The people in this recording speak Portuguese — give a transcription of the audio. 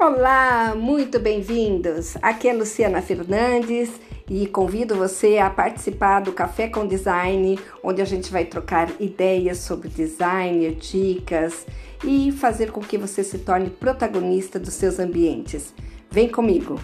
Olá, muito bem-vindos! Aqui é Luciana Fernandes e convido você a participar do Café com Design, onde a gente vai trocar ideias sobre design, dicas e fazer com que você se torne protagonista dos seus ambientes. Vem comigo!